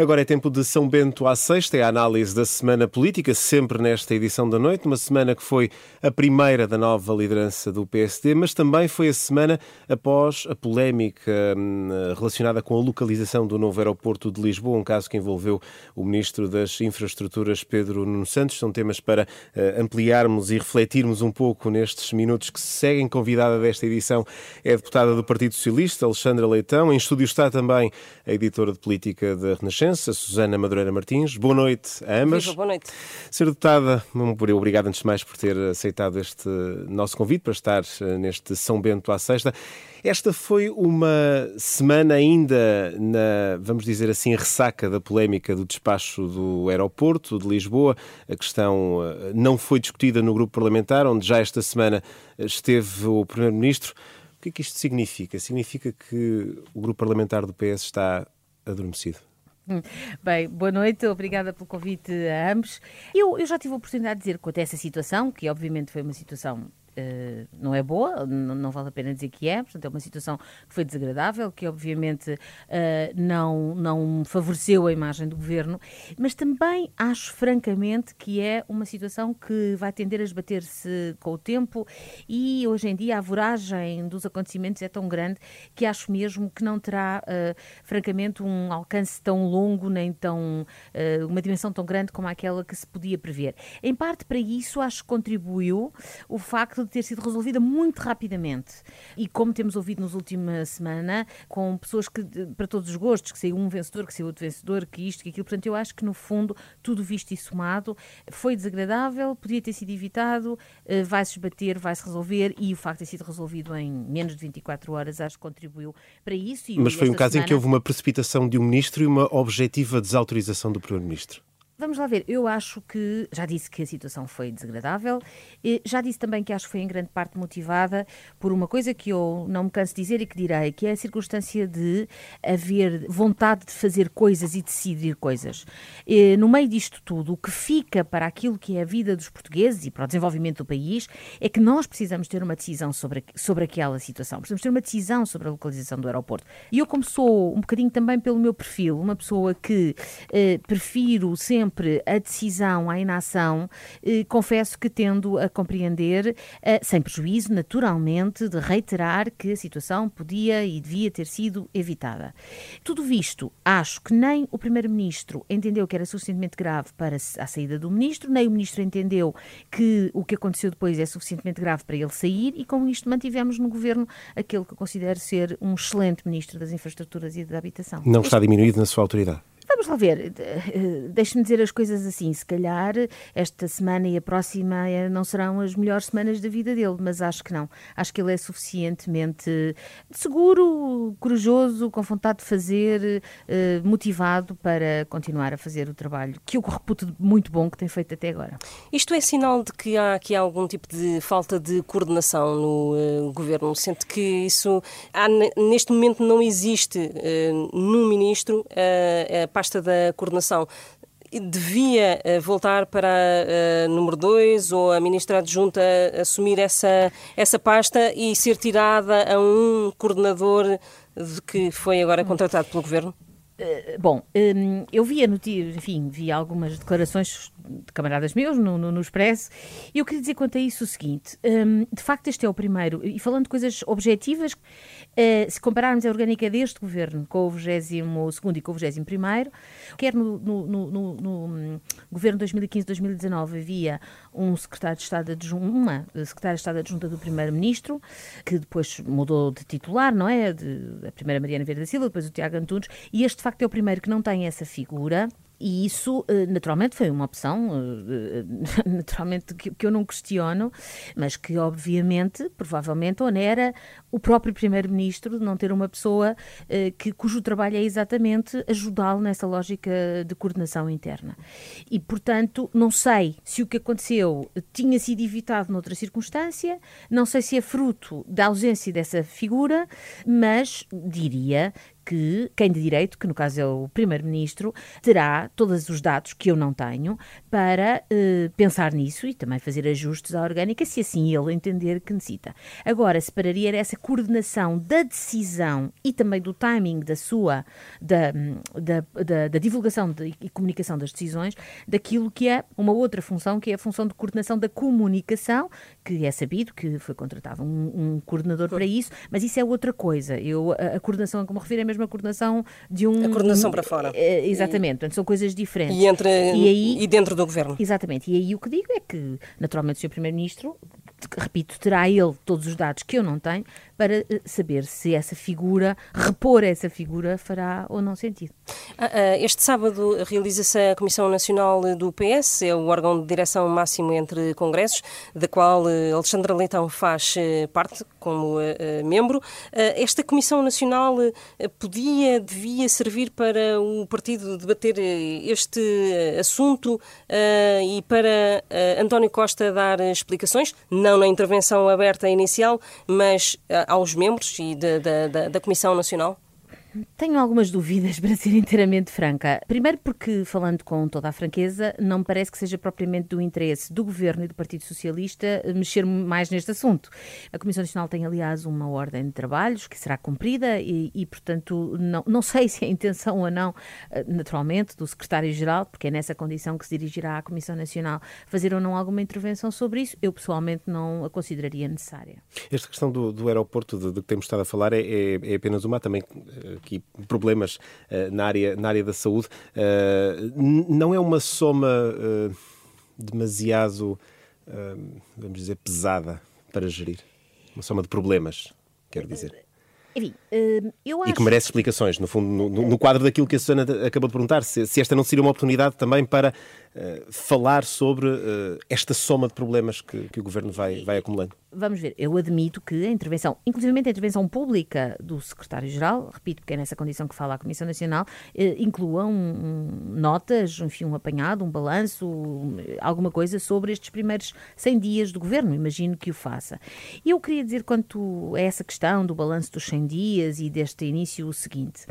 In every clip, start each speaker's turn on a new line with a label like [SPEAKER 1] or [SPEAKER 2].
[SPEAKER 1] Agora é tempo de São Bento à sexta, é a análise da semana política, sempre nesta edição da noite, uma semana que foi a primeira da nova liderança do PSD, mas também foi a semana após a polémica hum, relacionada com a localização do novo aeroporto de Lisboa, um caso que envolveu o Ministro das Infraestruturas, Pedro Nuno Santos. São temas para uh, ampliarmos e refletirmos um pouco nestes minutos que se seguem. Convidada desta edição é a deputada do Partido Socialista, Alexandra Leitão. Em estúdio está também a editora de política da Renascença, Renascença, Susana Madureira Martins. Boa noite a ambas.
[SPEAKER 2] Viva, boa noite.
[SPEAKER 1] Ser deputada, obrigado antes de mais por ter aceitado este nosso convite para estar eh, neste São Bento à sexta. Esta foi uma semana ainda na, vamos dizer assim, ressaca da polémica do despacho do aeroporto de Lisboa. A questão eh, não foi discutida no grupo parlamentar, onde já esta semana esteve o Primeiro-Ministro. O que é que isto significa? Significa que o grupo parlamentar do PS está adormecido?
[SPEAKER 2] Bem, boa noite, obrigada pelo convite a ambos. Eu, eu já tive a oportunidade de dizer quanto a essa situação, que obviamente foi uma situação Uh, não é boa, não, não, vale a pena dizer que é, portanto é uma situação que foi desagradável, que obviamente uh, não, não favoreceu a imagem do governo, mas também acho francamente que é uma situação que vai tender a esbater-se com o tempo e hoje em dia a voragem dos acontecimentos é tão grande que acho mesmo que não terá uh, francamente um alcance tão longo nem tão uma dimensão tão grande como aquela que se podia prever. Em parte para isso acho que contribuiu o facto ter sido resolvida muito rapidamente. E como temos ouvido nos última semana, com pessoas que, para todos os gostos, que saiu um vencedor, que saiu outro vencedor, que isto, que aquilo. Portanto, eu acho que no fundo, tudo visto e somado, foi desagradável, podia ter sido evitado, eh, vai-se esbater, vai-se resolver e o facto de ter sido resolvido em menos de 24 horas, acho que contribuiu para isso.
[SPEAKER 1] Mas foi um caso semana... em que houve uma precipitação de um ministro e uma objetiva desautorização do primeiro-ministro.
[SPEAKER 2] Vamos lá ver. Eu acho que já disse que a situação foi desagradável. Já disse também que acho que foi em grande parte motivada por uma coisa que eu não me canso de dizer e que direi, que é a circunstância de haver vontade de fazer coisas e decidir coisas. No meio disto tudo, o que fica para aquilo que é a vida dos portugueses e para o desenvolvimento do país é que nós precisamos ter uma decisão sobre, sobre aquela situação. Precisamos ter uma decisão sobre a localização do aeroporto. E eu, como sou um bocadinho também pelo meu perfil, uma pessoa que eh, prefiro sempre sempre a decisão à inação, eh, confesso que tendo a compreender, eh, sem prejuízo, naturalmente, de reiterar que a situação podia e devia ter sido evitada. Tudo visto, acho que nem o Primeiro-Ministro entendeu que era suficientemente grave para a saída do Ministro, nem o Ministro entendeu que o que aconteceu depois é suficientemente grave para ele sair, e com isto mantivemos no Governo aquele que considero ser um excelente Ministro das Infraestruturas e da Habitação.
[SPEAKER 1] Não está diminuído na sua autoridade?
[SPEAKER 2] Vamos lá ver, eh, deixe-me dizer as coisas assim. Se calhar esta semana e a próxima eh, não serão as melhores semanas da vida dele, mas acho que não. Acho que ele é suficientemente seguro, corajoso, com vontade de fazer, eh, motivado para continuar a fazer o trabalho que eu reputo muito bom que tem feito até agora.
[SPEAKER 3] Isto é sinal de que há aqui algum tipo de falta de coordenação no uh, governo? Sente que isso há, neste momento não existe uh, no ministro uh, a pasta da coordenação devia uh, voltar para a uh, número 2 ou a ministra adjunta assumir essa, essa pasta e ser tirada a um coordenador de que foi agora contratado pelo governo?
[SPEAKER 2] Uh, bom, um, eu vi enfim, vi algumas declarações de camaradas meus no, no, no Expresso e eu queria dizer quanto a isso o seguinte: um, de facto, este é o primeiro, e falando de coisas objetivas, Uh, se compararmos a orgânica deste governo com o 22 e com o 21, quer no, no, no, hum, governo 2015-2019 havia um secretário de Estado adjunta, uma secretária de Estado adjunta do Primeiro-Ministro, que depois mudou de titular, não é? De, a primeira Mariana Verde da Silva, depois o Tiago Antunes, e este de facto é o primeiro que não tem essa figura. E isso, eh, naturalmente, foi uma opção, eh, eh, naturalmente, que eu não questiono, mas que, obviamente, provavelmente onera o próprio Primeiro-Ministro de não ter uma pessoa que, cujo trabalho é exatamente ajudá-lo nessa lógica de coordenação interna. E, portanto, não sei se o que aconteceu tinha sido evitado noutra circunstância, não sei se é fruto da ausência dessa figura, mas diria que quem de direito, que no caso é o Primeiro-Ministro, terá todos os dados que eu não tenho para uh, pensar nisso e também fazer ajustes à orgânica, se assim ele entender que necessita. Agora, separaria essa coordenação da decisão e também do timing da sua, da, da, da, da divulgação de, e comunicação das decisões, daquilo que é uma outra função, que é a função de coordenação da comunicação, que é sabido que foi contratado um, um coordenador para isso, mas isso é outra coisa. Eu, a, a coordenação a que me refiro é a mesma coordenação de um.
[SPEAKER 3] A coordenação para fora.
[SPEAKER 2] É, exatamente, portanto, são coisas diferentes.
[SPEAKER 3] E, entre, e, aí, e dentro do governo.
[SPEAKER 2] Exatamente, e aí o que digo é que, naturalmente, o Sr. Primeiro-Ministro repito, terá ele todos os dados que eu não tenho para eh, saber se essa figura, repor essa figura, fará ou não sentido.
[SPEAKER 3] Ah, ah, este sábado realiza-se a Comissão Nacional do PS, é o órgão de direção máximo entre congressos, da qual eh, Alexandra Leitão faz eh, parte como membro. Esta Comissão Nacional podia, devia servir para o partido debater este assunto e para António Costa dar explicações? Não na intervenção aberta inicial, mas aos membros e da, da, Comissão Nacional?
[SPEAKER 2] Tenho algumas dúvidas, para ser inteiramente franca. Primeiro, porque, falando com toda a franqueza, não me parece que seja propriamente do interesse do Governo e do Partido Socialista mexer mais neste assunto. A Comissão Nacional tem, aliás, uma ordem de trabalhos que será cumprida e, e portanto, não, não sei se é a intenção ou não, eh, naturalmente, do Secretário-Geral, porque é nessa condição que se dirigirá à Comissão Nacional, fazer ou não alguma intervenção sobre isso. Eu, pessoalmente, não a consideraria necessária.
[SPEAKER 1] Esta questão do, do aeroporto de, de, que temos estado a falar é, é, é apenas uma, também eh, aqui problemas uh, na, área, na área da saúde. Uh, não é uma soma uh, demasiado, vamos dizer, pesada para gerir? Uma soma de problemas, quero dizer.
[SPEAKER 2] Enfim, eu acho...
[SPEAKER 1] E que merece explicações, no fundo, no, no, quadro daquilo que a Susana acabou de perguntar, se, se esta não seria uma oportunidade também para uh, falar sobre uh, esta soma de problemas que, que o Governo vai, vai acumulando.
[SPEAKER 2] Vamos ver, eu admito que a intervenção, inclusive a intervenção pública do secretário-geral, repito, porque é nessa condição que fala a Comissão Nacional, eh, inclua um, um, notas, enfim, um apanhado, um balanço, alguma coisa sobre estes primeiros 100 dias do governo, imagino que o faça. E eu queria dizer quanto a essa questão do balanço dos 100 dias e deste início o seguinte,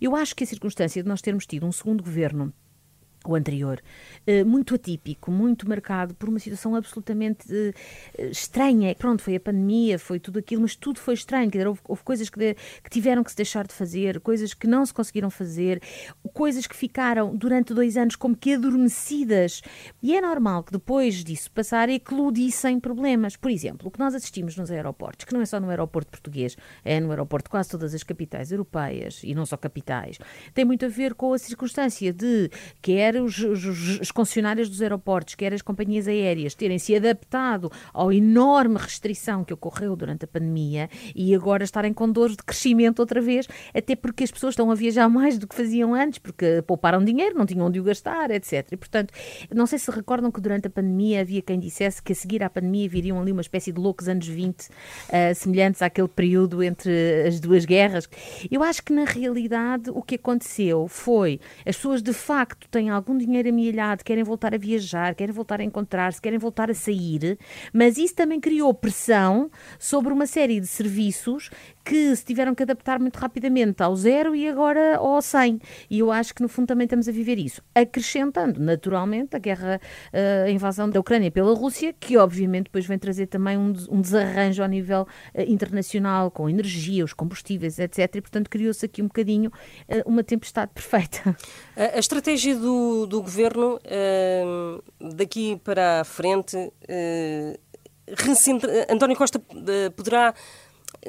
[SPEAKER 2] eu acho que a circunstância de nós termos tido um segundo governo o anterior, eh, muito atípico, muito marcado por uma situação absolutamente eh, estranha. Pronto, foi a pandemia, foi tudo aquilo, mas tudo foi estranho. Dizer, houve, houve coisas que, de, que, tiveram que se deixar de fazer, coisas que não se conseguiram fazer, coisas que ficaram durante dois anos como que adormecidas. E é normal que depois disso passar eclodissem problemas. Por exemplo, o que nós assistimos nos aeroportos, que não é só no aeroporto português, é no aeroporto de quase todas as capitais europeias, e não só capitais, tem muito a ver com a circunstância de quer quer os, os, os concessionários dos aeroportos, quer as companhias aéreas terem se adaptado à enorme restrição que ocorreu durante a pandemia e agora estarem com dores de crescimento outra vez, até porque as pessoas estão a viajar mais do que faziam antes, porque pouparam dinheiro, não tinham onde o gastar, etc. E, portanto, não sei se recordam que durante a pandemia havia quem dissesse que a seguir à pandemia viriam ali uma espécie de loucos anos 20, uh, eh, semelhantes àquele período entre as duas guerras. Eu acho que, na realidade, o que aconteceu foi as pessoas de facto têm algo algum dinheiro amelhado, querem voltar a viajar, querem voltar a encontrar-se, querem voltar a sair, mas isso também criou pressão sobre uma série de serviços que se tiveram que adaptar muito rapidamente ao zero e agora ao 100. E eu acho que no fundo também estamos a viver isso. Acrescentando, naturalmente, a guerra, eh, a invasão da Ucrânia pela Rússia, que obviamente depois vem trazer também um, um desarranjo ao nível eh, internacional, com energia, os combustíveis, etc. E portanto criou-se aqui um bocadinho eh, uma tempestade perfeita.
[SPEAKER 3] A, a estratégia do, do governo daqui para a frente. António Costa poderá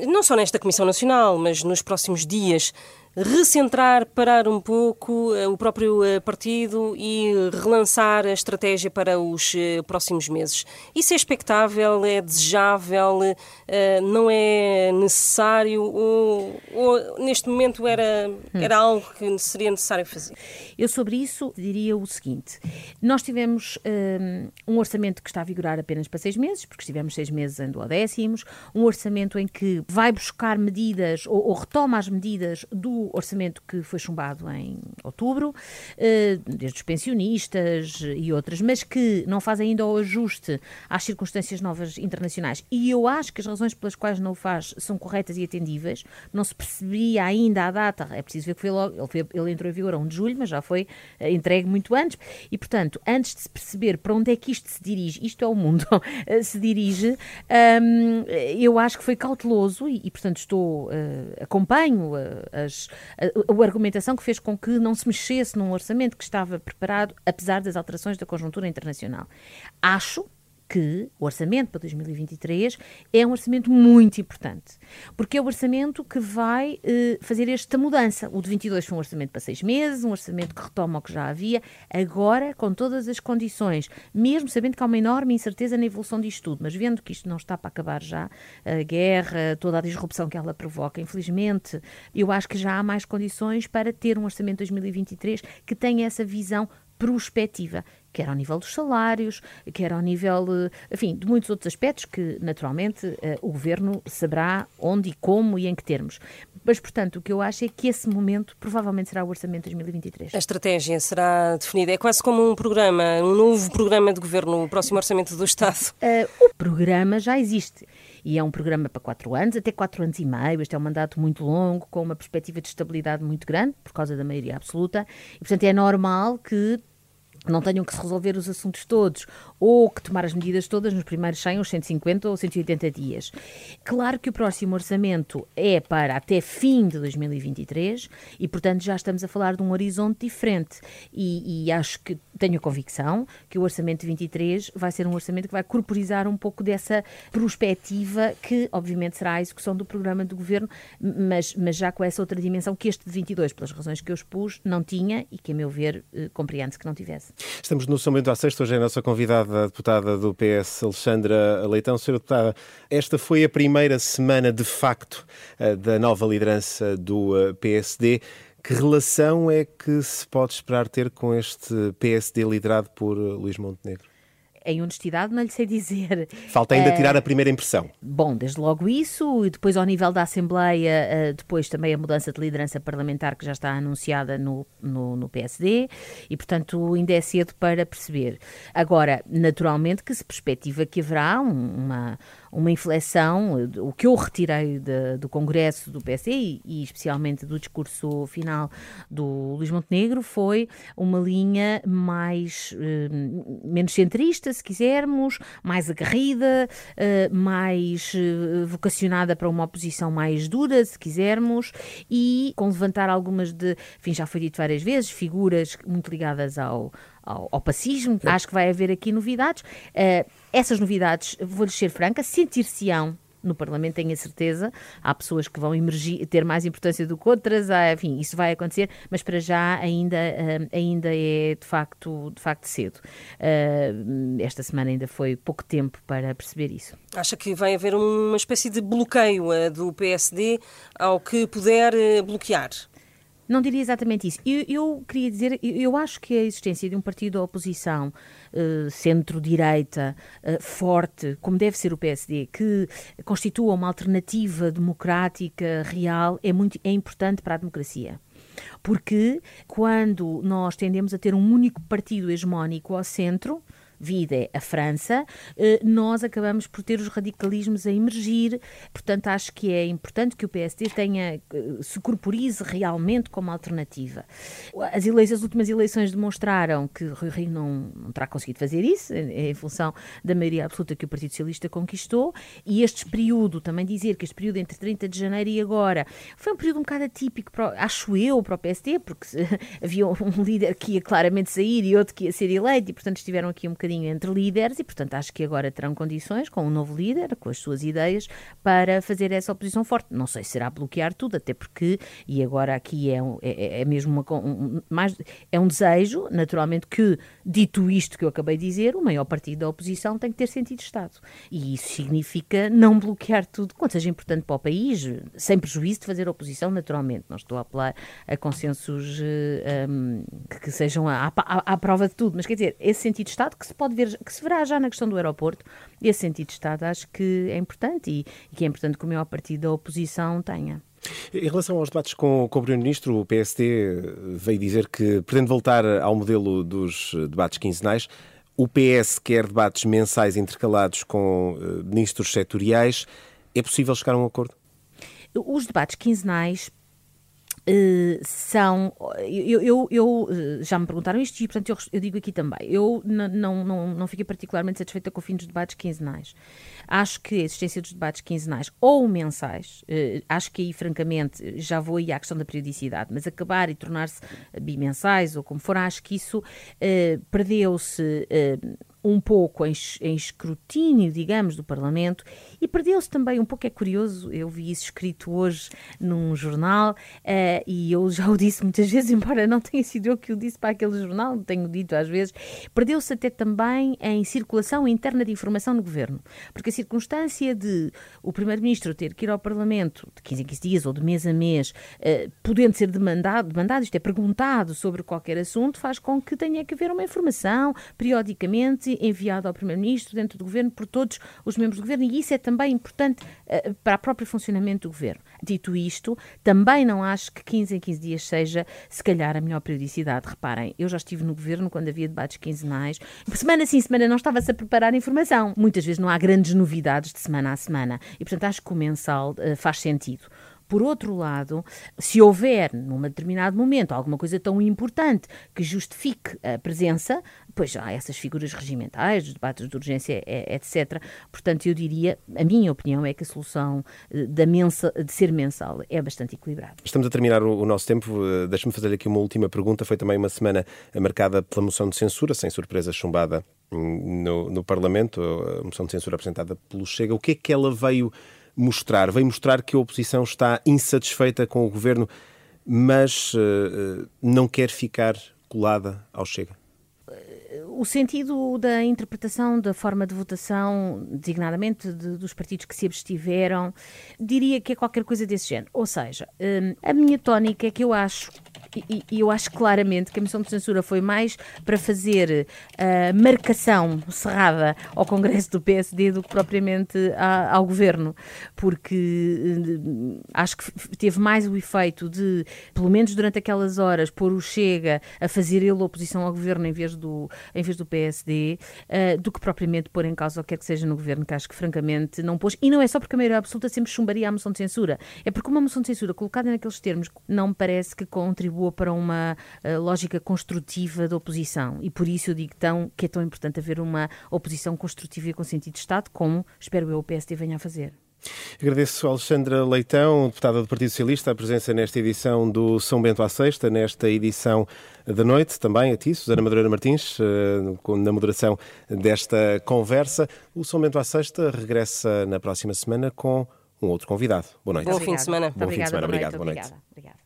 [SPEAKER 3] não só nesta Comissão Nacional, mas nos próximos dias, recentrar, parar um pouco eh, o próprio eh, partido e relançar a estratégia para os eh, próximos meses. Isso é expectável, é desejável, não é necessário ou, ou neste momento era, era algo que seria necessário fazer?
[SPEAKER 2] Eu sobre isso diria o seguinte: nós tivemos um, orçamento que está a vigorar apenas para seis meses, porque estivemos seis meses em duodécimos, um orçamento em que vai buscar medidas ou, ou retoma as medidas do orçamento que foi chumbado em outubro, uh, desde os pensionistas e outras, mas que não faz ainda o ajuste às circunstâncias novas internacionais. E eu acho que as razões pelas quais não o faz são corretas e atendíveis. Não se percebia ainda a data, é preciso ver que foi logo, ele, foi, ele entrou em vigor a 1 de julho, mas já foi uh, entregue muito antes. E, portanto, antes de se perceber para onde é que isto se dirige, isto é o mundo, se dirige, um, eu acho que foi cauteloso e, portanto, estou, acompanho as, a, a, argumentação que fez com que não se mexesse num orçamento que estava preparado, apesar das alterações da conjuntura internacional. Acho que o orçamento para 2023 é um orçamento muito importante, porque é o orçamento que vai eh, fazer esta mudança. O de 22 foi um orçamento para seis meses, um orçamento que retoma o que já havia, agora com todas as condições, mesmo sabendo que há uma enorme incerteza na evolução disto tudo, mas vendo que isto não está para acabar já, a guerra, toda a disrupção que ela provoca, infelizmente, eu acho que já há mais condições para ter um orçamento de 2023 que tenha essa visão prospectiva quer ao nível dos salários, quer ao nível, eh, enfim, de muitos outros aspectos que, naturalmente, eh, o Governo saberá onde e como e em que termos. Mas, portanto, o que eu acho é que esse momento provavelmente será o Orçamento de 2023.
[SPEAKER 3] A estratégia será definida. É quase como um programa, um novo programa de Governo, o próximo Orçamento do Estado.
[SPEAKER 2] Uh, o programa já existe e é um programa para quatro anos, até quatro anos e meio. Este é um mandato muito longo, com uma perspectiva de estabilidade muito grande, por causa da maioria absoluta, e portanto é normal que não tenham que se resolver os assuntos todos ou que tomar as medidas todas nos primeiros 100 ou 150 ou 180 dias. Claro que o próximo orçamento é para até fim de 2023 e, portanto, já estamos a falar de um horizonte diferente e, e acho que tenho a convicção que o orçamento de 23 vai ser um orçamento que vai corporizar um pouco dessa perspectiva que, obviamente, será a execução do programa do governo, mas, mas já com essa outra dimensão que este de 22, pelas razões que eu expus, não tinha e que, a meu ver, eh, compreende-se que não tivesse.
[SPEAKER 1] Estamos no São à Sexta, hoje é a nossa convidada, a deputada do PS, Alexandra Leitão. Senhora deputada, esta foi a primeira semana de facto eh, da nova liderança do eh, PSD. Que relação é que se pode esperar ter com este PSD liderado por eh, Luís Montenegro?
[SPEAKER 2] em honestidade não lhe sei dizer.
[SPEAKER 1] Falta ainda uh, tirar a primeira impressão.
[SPEAKER 2] Bom, desde logo isso, e depois ao nível da Assembleia, uh, depois também a mudança de liderança parlamentar que já está anunciada no, no, no, PSD, e portanto ainda é cedo para perceber. Agora, naturalmente que se perspectiva que haverá uma uma inflexão. O que eu retirei de, do Congresso do PSD e, especialmente do discurso final do Luís Montenegro foi uma linha mais eh, menos centrista, se quisermos, mais agarrida, eh, mais eh, vocacionada para uma oposição mais dura, se quisermos, e com levantar algumas de, enfim, já foi dito várias vezes, figuras muito ligadas ao ao, ao pacismo. É. Acho que vai haver aqui novidades. Uh, essas novidades, vou-lhes ser franca, sentir-se-ão no Parlamento, tenho a certeza. Há pessoas que vão emergir, ter mais importância do que outras, há, enfim, isso vai acontecer, mas para já ainda, uh, ainda é de facto, de facto cedo. Uh, esta semana ainda foi pouco tempo para perceber isso.
[SPEAKER 3] Acha que vai haver uma espécie de bloqueio do PSD ao que puder bloquear?
[SPEAKER 2] Não diria exatamente isso. Eu, eu queria dizer, eu, acho que a existência de um partido da oposição uh, centro-direita uh, forte, como deve ser o PSD, que constitua uma alternativa democrática real, é, muito, é importante para a democracia. Porque quando nós tendemos a ter um único partido hegemónico ao centro, vida é a França, eh, nós acabamos por ter os radicalismos a emergir. Portanto, acho que é importante que o PSD tenha, eh, se corporize realmente como alternativa. As, eleições, as últimas eleições demonstraram que Rui Rio não, não terá conseguido fazer isso, em função da maioria absoluta que o Partido Socialista conquistou, e este período, também dizer que este período entre 30 de janeiro e agora, foi um período um bocado atípico, para, acho eu, para o PSD, porque havia um líder que ia claramente sair e outro que ia ser eleito, e portanto estiveram aqui um bocadinho bocadinho entre líderes e, portanto, acho que agora terão condições, com um novo líder, com as suas ideias, para fazer essa oposição forte. Não sei se será bloquear tudo, até porque, e agora aqui é, um, é, é, mesmo uma, um, mais, é um desejo, naturalmente, que, dito isto que eu acabei de dizer, o maior partido da oposição tem que ter sentido de Estado. E isso significa não bloquear tudo, quanto seja importante para o país, sem prejuízo de fazer oposição, naturalmente. Não estou a apelar a consensos um, eh, que, que, sejam à, à, à prova de tudo, mas quer dizer, esse sentido de Estado que se pode ver, que se verá já na questão do aeroporto, esse sentido de Estado acho que é importante e, e que é importante que o maior partido da oposição tenha.
[SPEAKER 1] Em relação aos debates com, com o Primeiro-Ministro, o PSD veio dizer que pretende voltar ao modelo dos debates quinzenais. O PS quer debates mensais intercalados com uh, ministros setoriais. É possível chegar a um acordo?
[SPEAKER 2] Os debates quinzenais Uh, são. Eu, eu, eu, eh, já me perguntaram isto e, portanto, eu, eu digo aqui também. Eu não, não, não fiquei particularmente satisfeita com o fim dos debates quinzenais. Acho que a existência dos debates quinzenais ou mensais, uh, acho que aí, francamente, já vou aí à questão da periodicidade, mas acabar e tornar-se bimensais ou como for, acho que isso uh, perdeu-se um pouco em, em, escrutínio, digamos, do Parlamento e perdeu-se também um pouco, é curioso, eu vi isso escrito hoje num jornal uh, e eu já o disse muitas vezes, embora não tenha sido eu que o disse para aquele jornal, tenho dito às vezes, perdeu-se até também em circulação interna de informação no Governo, porque a circunstância de o Primeiro-Ministro ter que ir ao Parlamento de 15 em 15 dias ou de mês a mês, uh, podendo ser demandado, demandado, isto é, perguntado sobre qualquer assunto, faz com que tenha que haver uma informação periodicamente enviado ao Primeiro-Ministro, dentro do Governo, por todos os membros do Governo, e isso é também importante uh, para o próprio funcionamento do Governo. Dito isto, também não acho que 15 em 15 dias seja, se calhar, a melhor periodicidade. Reparem, eu já estive no Governo quando havia debates quinzenais. Semana sim, semana não estava-se a preparar informação. Muitas vezes não há grandes novidades de semana a semana. E, portanto, acho que o mensal uh, faz sentido. Por outro lado, se houver, num determinado momento, alguma coisa tão importante que justifique a presença, pois há essas figuras regimentais, os debates de urgência, etc. Portanto, eu diria, a minha opinião é que a solução eh, da mensa, de ser mensal é bastante equilibrada.
[SPEAKER 1] Estamos a terminar o, o nosso tempo. Eh, deixe-me fazer aqui uma última pergunta. Foi também uma semana marcada pela moção de censura, sem surpresa chumbada hum, no, no Parlamento, a moção de censura apresentada pelo Chega. O que é que ela veio mostrar? Veio mostrar que a oposição está insatisfeita com o governo, mas uh, não quer ficar colada ao Chega?
[SPEAKER 2] O sentido da interpretação da forma de votação, designadamente de, dos partidos que se abstiveram, diria que é qualquer coisa desse género. Ou seja, hum, a minha tónica é que eu acho e, eu acho claramente que a moção de censura foi mais para fazer uh, marcação cerrada ao Congresso do PSD do que propriamente a, ao Governo, porque uh, acho que teve mais o efeito de, pelo menos durante aquelas horas, pôr o Chega a fazer ele oposição ao Governo em vez do, em vez do PSD, uh, eh, do que propriamente pôr em causa o que quer que seja no Governo, que acho que francamente não pôs. E não é só porque a maioria absoluta sempre chumbaria a moção de censura, é porque uma moção de censura colocada naqueles termos não me parece que contribua para uma uh, lógica construtiva da oposição. E por isso eu digo tão, que é tão importante haver uma oposição construtiva e com sentido de Estado, como espero eu o PSD venha a fazer.
[SPEAKER 1] Agradeço a Alexandra Leitão, deputada do Partido Socialista, a presença nesta edição do São Bento à Sexta, nesta edição da noite, também a ti, Susana Madureira Martins, eh, na moderação desta conversa. O São Bento à Sexta regressa na próxima semana com um outro convidado. Boa noite.
[SPEAKER 3] Bom fim de semana.
[SPEAKER 2] Bom fim de semana. Obrigado. Boa noite. Obrigada. Obrigada.